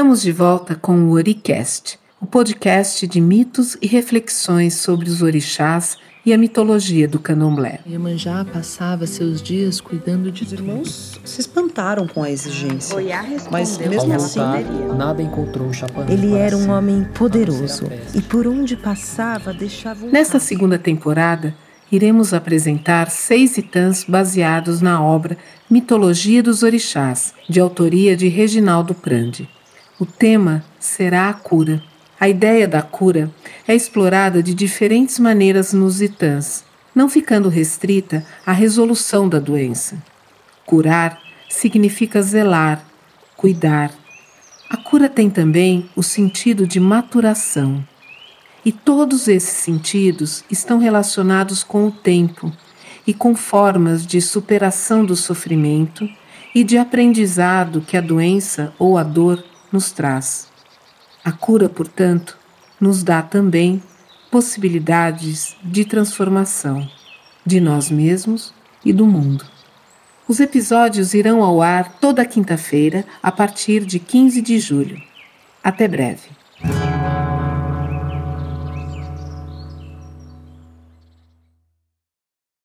Estamos de volta com o Oricast, o podcast de mitos e reflexões sobre os orixás e a mitologia do candomblé. Iemanjá passava seus dias cuidando de Os irmãos se espantaram com a exigência. Mas mesmo assim, voltar, nada encontrou Chapanã Ele era um homem poderoso e por onde passava deixava um Nesta segunda temporada, iremos apresentar seis itãs baseados na obra Mitologia dos Orixás, de autoria de Reginaldo Prandi. O tema será a cura. A ideia da cura é explorada de diferentes maneiras nos itãs, não ficando restrita à resolução da doença. Curar significa zelar, cuidar. A cura tem também o sentido de maturação. E todos esses sentidos estão relacionados com o tempo e com formas de superação do sofrimento e de aprendizado que a doença ou a dor nos traz. A cura, portanto, nos dá também possibilidades de transformação de nós mesmos e do mundo. Os episódios irão ao ar toda quinta-feira a partir de 15 de julho. Até breve.